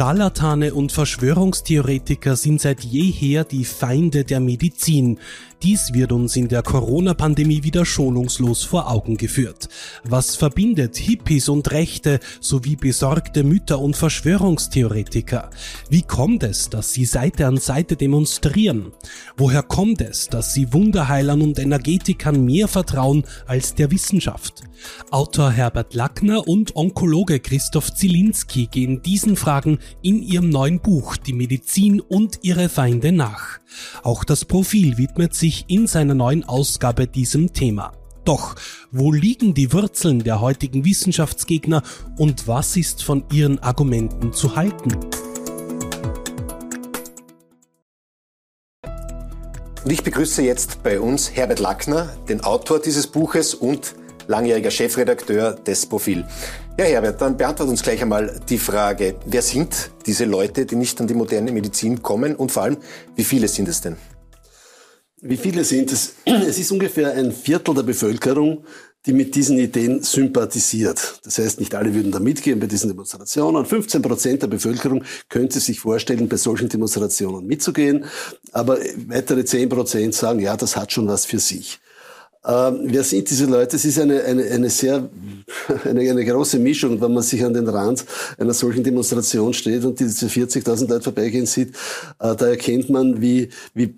Scharlatane und Verschwörungstheoretiker sind seit jeher die Feinde der Medizin. Dies wird uns in der Corona-Pandemie wieder schonungslos vor Augen geführt. Was verbindet Hippies und Rechte sowie besorgte Mütter und Verschwörungstheoretiker? Wie kommt es, dass sie Seite an Seite demonstrieren? Woher kommt es, dass sie Wunderheilern und Energetikern mehr vertrauen als der Wissenschaft? Autor Herbert Lackner und Onkologe Christoph Zielinski gehen diesen Fragen in ihrem neuen Buch Die Medizin und ihre Feinde nach. Auch das Profil widmet sich in seiner neuen Ausgabe diesem Thema. Doch, wo liegen die Wurzeln der heutigen Wissenschaftsgegner und was ist von ihren Argumenten zu halten? Und ich begrüße jetzt bei uns Herbert Lackner, den Autor dieses Buches und langjähriger Chefredakteur des Profil. Ja, Herbert, dann beantwortet uns gleich einmal die Frage, wer sind diese Leute, die nicht an die moderne Medizin kommen und vor allem, wie viele sind es denn? Wie viele sind es? Es ist ungefähr ein Viertel der Bevölkerung, die mit diesen Ideen sympathisiert. Das heißt, nicht alle würden da mitgehen bei diesen Demonstrationen. 15 Prozent der Bevölkerung könnte sich vorstellen, bei solchen Demonstrationen mitzugehen. Aber weitere 10 Prozent sagen, ja, das hat schon was für sich. Ähm, wer sind diese Leute? Es ist eine, eine, eine sehr, eine, eine große Mischung, wenn man sich an den Rand einer solchen Demonstration steht und diese 40.000 Leute vorbeigehen sieht, äh, da erkennt man, wie, wie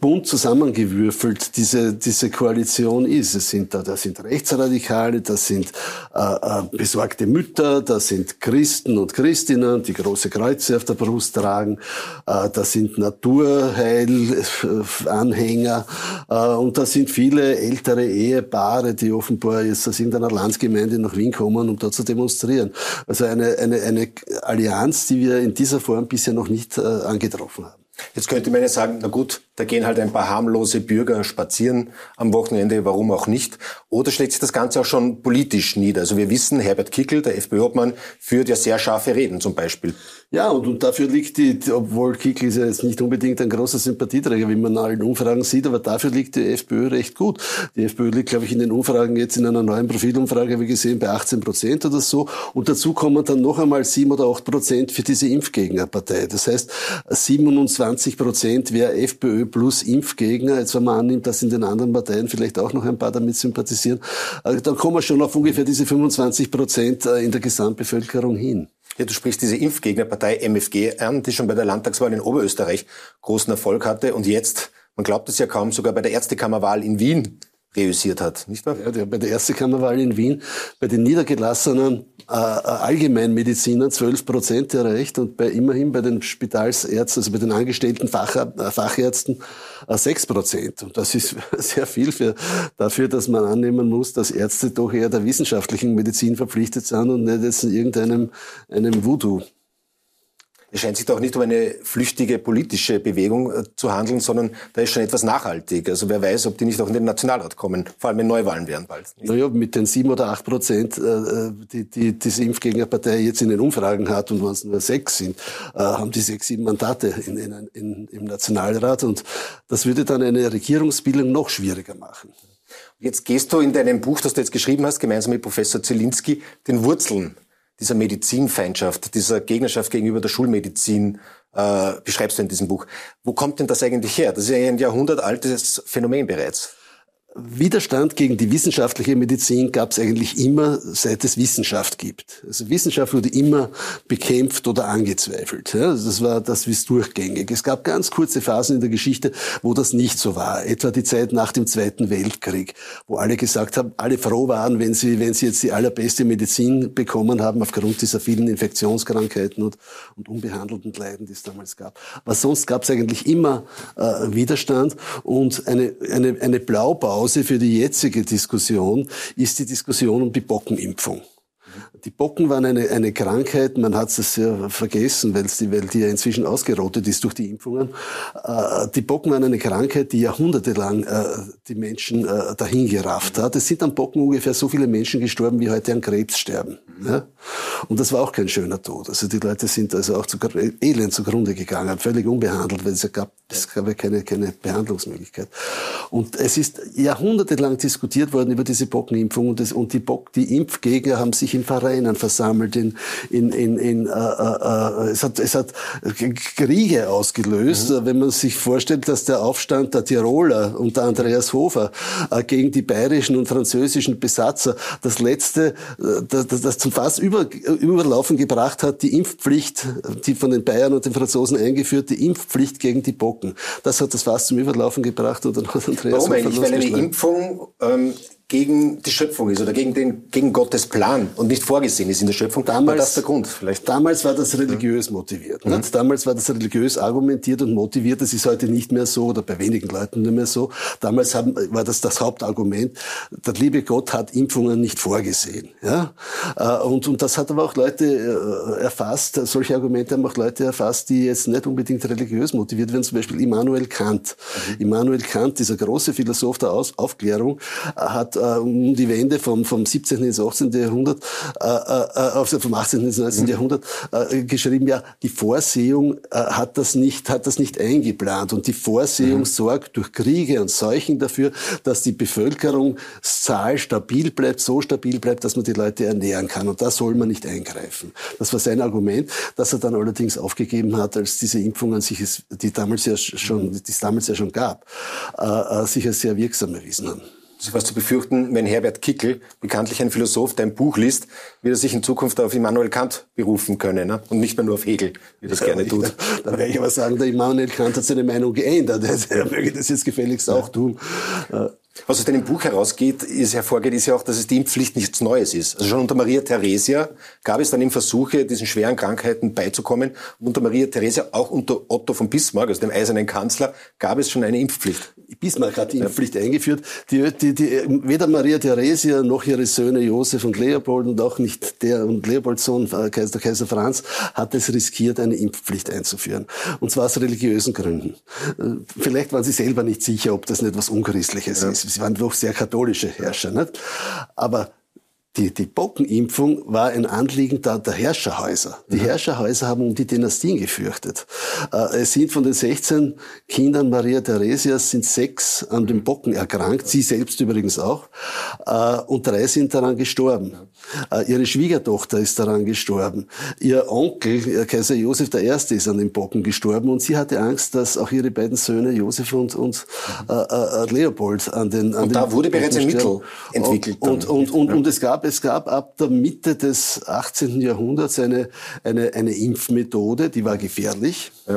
bunt zusammengewürfelt diese, diese Koalition ist. Es sind da, da sind Rechtsradikale, das sind äh, äh, besorgte Mütter, da sind Christen und Christinnen, die große Kreuze auf der Brust tragen, äh, da sind Naturheilanhänger äh, und da sind viele ältere Ehepaare, die offenbar jetzt aus irgendeiner Landsgemeinde nach Wien kommen, um dort zu demonstrieren. Also eine, eine, eine Allianz, die wir in dieser Form bisher noch nicht äh, angetroffen haben. Jetzt könnte man ja sagen, na gut, da gehen halt ein paar harmlose Bürger spazieren am Wochenende, warum auch nicht. Oder schlägt sich das Ganze auch schon politisch nieder? Also wir wissen, Herbert Kickel, der FPÖ-Obmann, führt ja sehr scharfe Reden zum Beispiel. Ja, und, und dafür liegt die, obwohl Kickel ist ja jetzt nicht unbedingt ein großer Sympathieträger, wie man in allen Umfragen sieht, aber dafür liegt die FPÖ recht gut. Die FPÖ liegt, glaube ich, in den Umfragen jetzt in einer neuen Profilumfrage, wie gesehen, bei 18 Prozent oder so. Und dazu kommen dann noch einmal sieben oder acht Prozent für diese Impfgegnerpartei. Das heißt, 27 Prozent wäre FPÖ plus Impfgegner. Jetzt, wenn man annimmt, dass in den anderen Parteien vielleicht auch noch ein paar damit sympathisieren, äh, dann kommen wir schon auf ungefähr diese 25 Prozent äh, in der Gesamtbevölkerung hin. Ja, du sprichst diese Impfgegnerpartei MFG an, die schon bei der Landtagswahl in Oberösterreich großen Erfolg hatte und jetzt, man glaubt es ja kaum, sogar bei der Ärztekammerwahl in Wien reüssiert hat, nicht wahr? Ja, bei der Ärztekammerwahl in Wien, bei den niedergelassenen äh, Allgemeinmedizinern 12 Prozent erreicht und bei immerhin bei den Spitalsärzten, also bei den angestellten Fach, äh, Fachärzten äh, 6 Prozent. Und das ist sehr viel für, dafür, dass man annehmen muss, dass Ärzte doch eher der wissenschaftlichen Medizin verpflichtet sind und nicht jetzt in irgendeinem einem Voodoo. Es scheint sich doch nicht um eine flüchtige politische Bewegung äh, zu handeln, sondern da ist schon etwas nachhaltig. Also wer weiß, ob die nicht auch in den Nationalrat kommen, vor allem wenn Neuwahlen wären bald. Naja, mit den sieben oder acht Prozent, äh, die, die diese Impfgegnerpartei jetzt in den Umfragen hat und wenn es nur sechs sind, äh, haben die sechs, sieben Mandate in, in, in, im Nationalrat und das würde dann eine Regierungsbildung noch schwieriger machen. Jetzt gehst du in deinem Buch, das du jetzt geschrieben hast, gemeinsam mit Professor Zielinski, den Wurzeln dieser Medizinfeindschaft, dieser Gegnerschaft gegenüber der Schulmedizin äh, beschreibst du in diesem Buch. Wo kommt denn das eigentlich her? Das ist ja ein jahrhundertaltes Phänomen bereits. Widerstand gegen die wissenschaftliche Medizin gab es eigentlich immer, seit es Wissenschaft gibt. Also Wissenschaft wurde immer bekämpft oder angezweifelt. Ja, das war das ist durchgängig. Es gab ganz kurze Phasen in der Geschichte, wo das nicht so war. Etwa die Zeit nach dem Zweiten Weltkrieg, wo alle gesagt haben, alle froh waren, wenn sie, wenn sie jetzt die allerbeste Medizin bekommen haben aufgrund dieser vielen Infektionskrankheiten und, und unbehandelten Leiden, die es damals gab. Aber sonst gab es eigentlich immer äh, Widerstand und eine, eine, eine Blaubau Pause für die jetzige Diskussion ist die Diskussion um die Bockenimpfung. Die Bocken waren eine, eine Krankheit, man hat es ja vergessen, weil die, die ja inzwischen ausgerottet ist durch die Impfungen. Äh, die Bocken waren eine Krankheit, die jahrhundertelang äh, die Menschen äh, dahingerafft hat. Es sind an Bocken ungefähr so viele Menschen gestorben, wie heute an Krebs sterben. Ja? Und das war auch kein schöner Tod. Also die Leute sind also auch zu elend zugrunde gegangen, völlig unbehandelt, weil es gab, es gab ja keine, keine Behandlungsmöglichkeit. Und es ist jahrhundertelang diskutiert worden über diese Bockenimpfung und, das, und die, Bock, die Impfgegner haben sich im Verein Ukrainern versammelt, in, in, in, in äh, äh, es, hat, es hat Kriege ausgelöst. Mhm. Wenn man sich vorstellt, dass der Aufstand der Tiroler unter Andreas Hofer äh, gegen die bayerischen und französischen Besatzer das letzte, äh, das, das zum fast über, Überlaufen gebracht hat, die Impfpflicht, die von den Bayern und den Franzosen eingeführte Impfpflicht gegen die Bocken. Das hat das fast zum Überlaufen gebracht und dann hat Andreas Warum eigentlich? Weil eine Impfung ähm, gegen die Schöpfung ist oder gegen, den, gegen Gottes Plan und nicht vorgesehen ist in der Schöpfung. Damals, war das der Grund vielleicht? Damals war das religiös motiviert. Mhm. Damals war das religiös argumentiert und motiviert. Das ist heute nicht mehr so oder bei wenigen Leuten nicht mehr so. Damals haben, war das das Hauptargument. Der liebe Gott hat Impfungen nicht vorgesehen. Ja? Äh, und, und das hat aber auch Leute äh, erfasst. Solche Argumente haben auch Leute erfasst, die jetzt nicht unbedingt religiös motiviert werden. Zum Beispiel Immanuel Kant. Mhm. Immanuel Kant, dieser große Philosoph der Aufklärung, hat äh, um die Wende vom, vom 17. ins 18. Jahrhundert, äh, äh, äh vom 18. ins 19. Mhm. Jahrhundert äh, geschrieben, ja, die Vorsehung äh, hat das nicht, hat das nicht eingeplant und die Vorsehung mhm. sorgt durch Kriege und Seuchen dafür, dass die Bevölkerungszahl stabil bleibt, so stabil bleibt, dass man die Leute ernähren kann und da soll man nicht eingreifen. Das war sein Argument, das er dann allerdings aufgegeben hat, als diese Impfungen sich, die damals ja schon, die es damals ja schon gab, äh, äh sich als sehr wirksam erwiesen haben ist was zu befürchten, wenn Herbert Kickel, bekanntlich ein Philosoph, der ein Buch liest, wird er sich in Zukunft auf Immanuel Kant berufen können ne? und nicht mehr nur auf Hegel, wie das ja, gerne tut. Da, da werde ich aber sagen, der Immanuel Kant hat seine Meinung geändert. Er möge das jetzt gefälligst auch tun. Was aus deinem Buch herausgeht, ist hervorgeht, ist ja auch, dass es die Impfpflicht nichts Neues ist. Also schon unter Maria Theresia gab es dann eben Versuche, diesen schweren Krankheiten beizukommen. Und unter Maria Theresia, auch unter Otto von Bismarck, also dem eisernen Kanzler, gab es schon eine Impfpflicht. Bismarck hat die Impfpflicht ja. eingeführt. Die, die, die, weder Maria Theresia noch ihre Söhne Josef und Leopold und auch nicht der und Leopolds Sohn, äh, Kaiser, Kaiser Franz, hat es riskiert, eine Impfpflicht einzuführen. Und zwar aus religiösen Gründen. Äh, vielleicht waren sie selber nicht sicher, ob das nicht was Unchristliches ja. ist. Sie waren doch sehr katholische Herrscher. Nicht? Aber die, die Bockenimpfung war ein Anliegen der, der Herrscherhäuser. Die mhm. Herrscherhäuser haben um die Dynastien gefürchtet. Äh, es sind von den 16 Kindern Maria Theresias sind sechs an den Bocken erkrankt, sie selbst übrigens auch, äh, und drei sind daran gestorben. Äh, ihre Schwiegertochter ist daran gestorben. Ihr Onkel, äh, Kaiser Josef I., ist an den Bocken gestorben und sie hatte Angst, dass auch ihre beiden Söhne Josef und, und äh, äh, Leopold an den an Und den da wurde bereits ein Mittel entwickelt. Und, und, und, und, und es gab es gab ab der Mitte des 18. Jahrhunderts eine, eine, eine Impfmethode, die war gefährlich. Ja.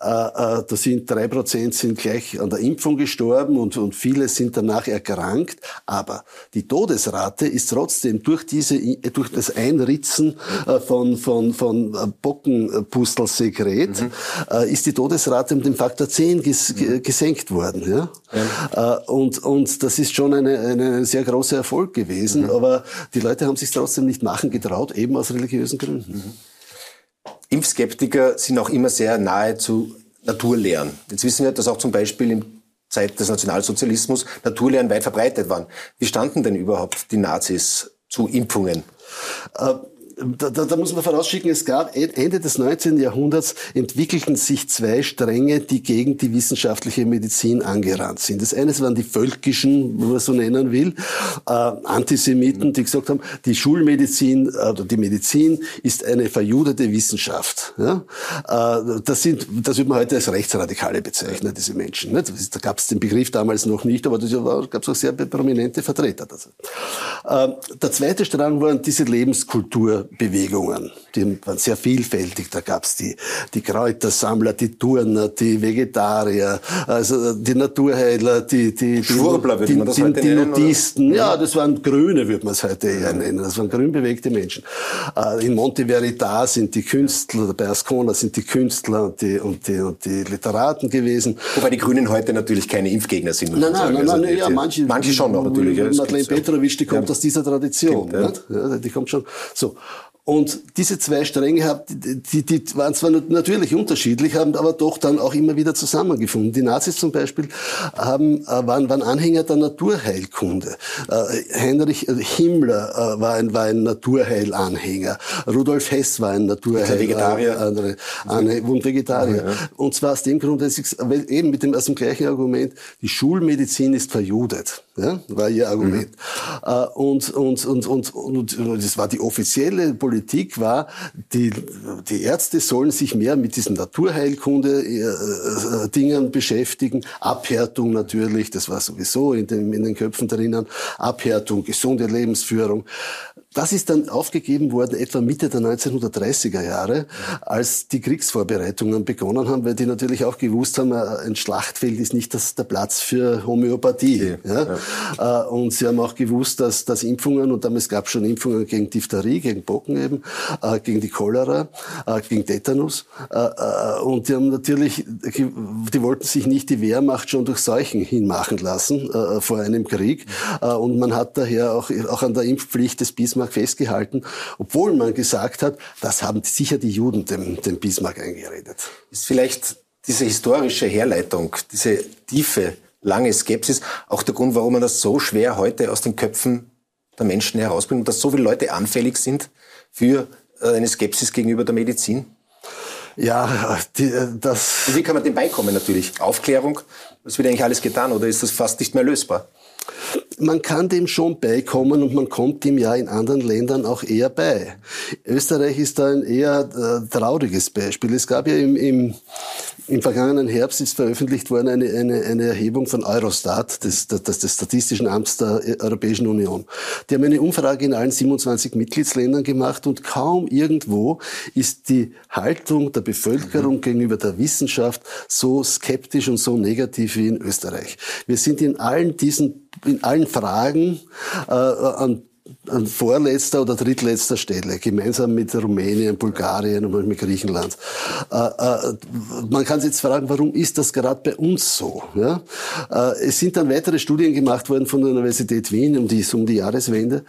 Äh, äh, da sind drei Prozent sind gleich an der Impfung gestorben und, und viele sind danach erkrankt. Aber die Todesrate ist trotzdem durch diese, durch das Einritzen äh, von, von, von Bockenpustelsekret, mhm. äh, ist die Todesrate um den Faktor 10 ges, mhm. gesenkt worden. Ja? ja. Äh, und, und das ist schon eine, eine sehr großer Erfolg gewesen. Mhm. Aber die Leute haben sich trotzdem nicht machen getraut, eben aus religiösen Gründen. Mhm. Impfskeptiker sind auch immer sehr nahe zu Naturlehren. Jetzt wissen wir, dass auch zum Beispiel in Zeit des Nationalsozialismus Naturlehren weit verbreitet waren. Wie standen denn überhaupt die Nazis zu Impfungen? Äh, da, da, da muss man vorausschicken, es gab Ende des 19. Jahrhunderts entwickelten sich zwei Stränge, die gegen die wissenschaftliche Medizin angerannt sind. Das eine waren die völkischen, wenn man so nennen will, äh, Antisemiten, die gesagt haben, die Schulmedizin äh, oder die Medizin ist eine verjudete Wissenschaft. Ja? Äh, das sind, das wird man heute als Rechtsradikale bezeichnen, diese Menschen. Nicht? Da gab es den Begriff damals noch nicht, aber da gab es auch sehr prominente Vertreter. Dazu. Äh, der zweite Strang waren diese Lebenskultur Bewegungen. Die waren sehr vielfältig. Da gab's die, die Kräutersammler, die Turner, die Vegetarier, also die Naturheiler, die, die, Schwurbler, die, man das die, heute die nennen, Nudisten. Ja, das waren Grüne, würde man es heute eher nennen. Das waren grün bewegte Menschen. Äh, in Monte Veritas sind die Künstler, bei Ascona sind die Künstler und die, und die, und die Literaten gewesen. Wobei die Grünen heute natürlich keine Impfgegner sind. Nein, nein, nein, nein, ja, manche, manche schon noch natürlich. Madeleine Petrovic, die kommt ja. aus dieser Tradition. Ja. Ja, die kommt schon. So. Und diese zwei Stränge, die, die waren zwar natürlich unterschiedlich, haben aber doch dann auch immer wieder zusammengefunden. Die Nazis zum Beispiel haben, äh, waren, waren Anhänger der Naturheilkunde. Äh, Heinrich Himmler äh, war ein, war ein Naturheilanhänger. Rudolf Hess war ein Naturheil. Vegetarier. Andere, eine, und Vegetarier. Ja. Und zwar aus dem Grund, dass ich, eben mit dem, aus dem gleichen Argument, die Schulmedizin ist verjudet. Ja, war ihr Argument. Mhm. Und, und, und, und, und, und das war die offizielle Politik war, die, die Ärzte sollen sich mehr mit diesen Naturheilkunde-Dingen äh, beschäftigen. Abhärtung natürlich, das war sowieso in den, in den Köpfen drinnen. Abhärtung, gesunde Lebensführung. Das ist dann aufgegeben worden etwa Mitte der 1930er Jahre, als die Kriegsvorbereitungen begonnen haben, weil die natürlich auch gewusst haben, äh, ein Schlachtfeld ist nicht das, der Platz für Homöopathie. Ja? ja. Äh, und sie haben auch gewusst, dass, dass Impfungen, und damals gab es schon Impfungen gegen Diphtherie, gegen Pocken eben, äh, gegen die Cholera, gegen Tetanus. Und die haben natürlich, die wollten sich nicht die Wehrmacht schon durch Seuchen hinmachen lassen vor einem Krieg. Und man hat daher auch, auch an der Impfpflicht des Bismarck Bismarck festgehalten, obwohl man gesagt hat, das haben sicher die Juden dem, dem Bismarck eingeredet. Ist vielleicht diese historische Herleitung, diese tiefe, lange Skepsis auch der Grund, warum man das so schwer heute aus den Köpfen der Menschen herausbringt und dass so viele Leute anfällig sind für äh, eine Skepsis gegenüber der Medizin? Ja, die, äh, das. Und wie kann man dem beikommen natürlich? Aufklärung, das wird eigentlich alles getan oder ist das fast nicht mehr lösbar? Man kann dem schon beikommen und man kommt dem ja in anderen Ländern auch eher bei. Österreich ist da ein eher äh, trauriges Beispiel. Es gab ja im, im, im vergangenen Herbst ist veröffentlicht worden eine, eine, eine Erhebung von Eurostat, des, des, des Statistischen Amts der Europäischen Union. Die haben eine Umfrage in allen 27 Mitgliedsländern gemacht und kaum irgendwo ist die Haltung der Bevölkerung mhm. gegenüber der Wissenschaft so skeptisch und so negativ wie in Österreich. Wir sind in allen diesen in allen Fragen äh, an an vorletzter oder drittletzter Stelle, gemeinsam mit Rumänien, Bulgarien und mit Griechenland. Äh, äh, man kann sich jetzt fragen, warum ist das gerade bei uns so? Ja? Äh, es sind dann weitere Studien gemacht worden von der Universität Wien um die, um die Jahreswende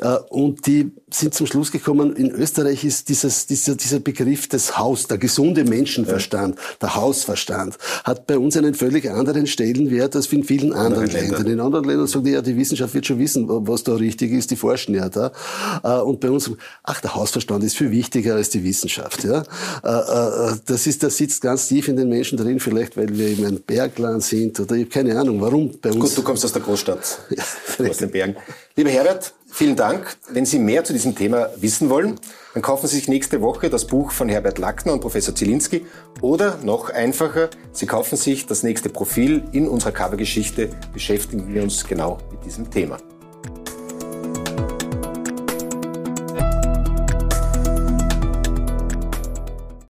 äh, und die sind zum Schluss gekommen, in Österreich ist dieses, dieser, dieser Begriff des Haus, der gesunde Menschenverstand, ja. der Hausverstand, hat bei uns einen völlig anderen Stellenwert als in vielen anderen Ländern. Ländern. In anderen Ländern sagen die, ja, die Wissenschaft wird schon wissen, was da richtig ist, die forschen ja da. Äh, und bei uns, ach, der Hausverstand ist viel wichtiger als die Wissenschaft. Ja? Äh, äh, das, ist, das sitzt ganz tief in den Menschen drin, vielleicht weil wir eben ein Bergland sind oder ich habe keine Ahnung, warum bei uns. Gut, du kommst aus der Großstadt, ja, aus den Bergen. Lieber Herbert, vielen Dank. Wenn Sie mehr zu diesem Thema wissen wollen, dann kaufen Sie sich nächste Woche das Buch von Herbert Lackner und Professor Zielinski oder noch einfacher, Sie kaufen sich das nächste Profil in unserer Covergeschichte, beschäftigen wir uns genau mit diesem Thema.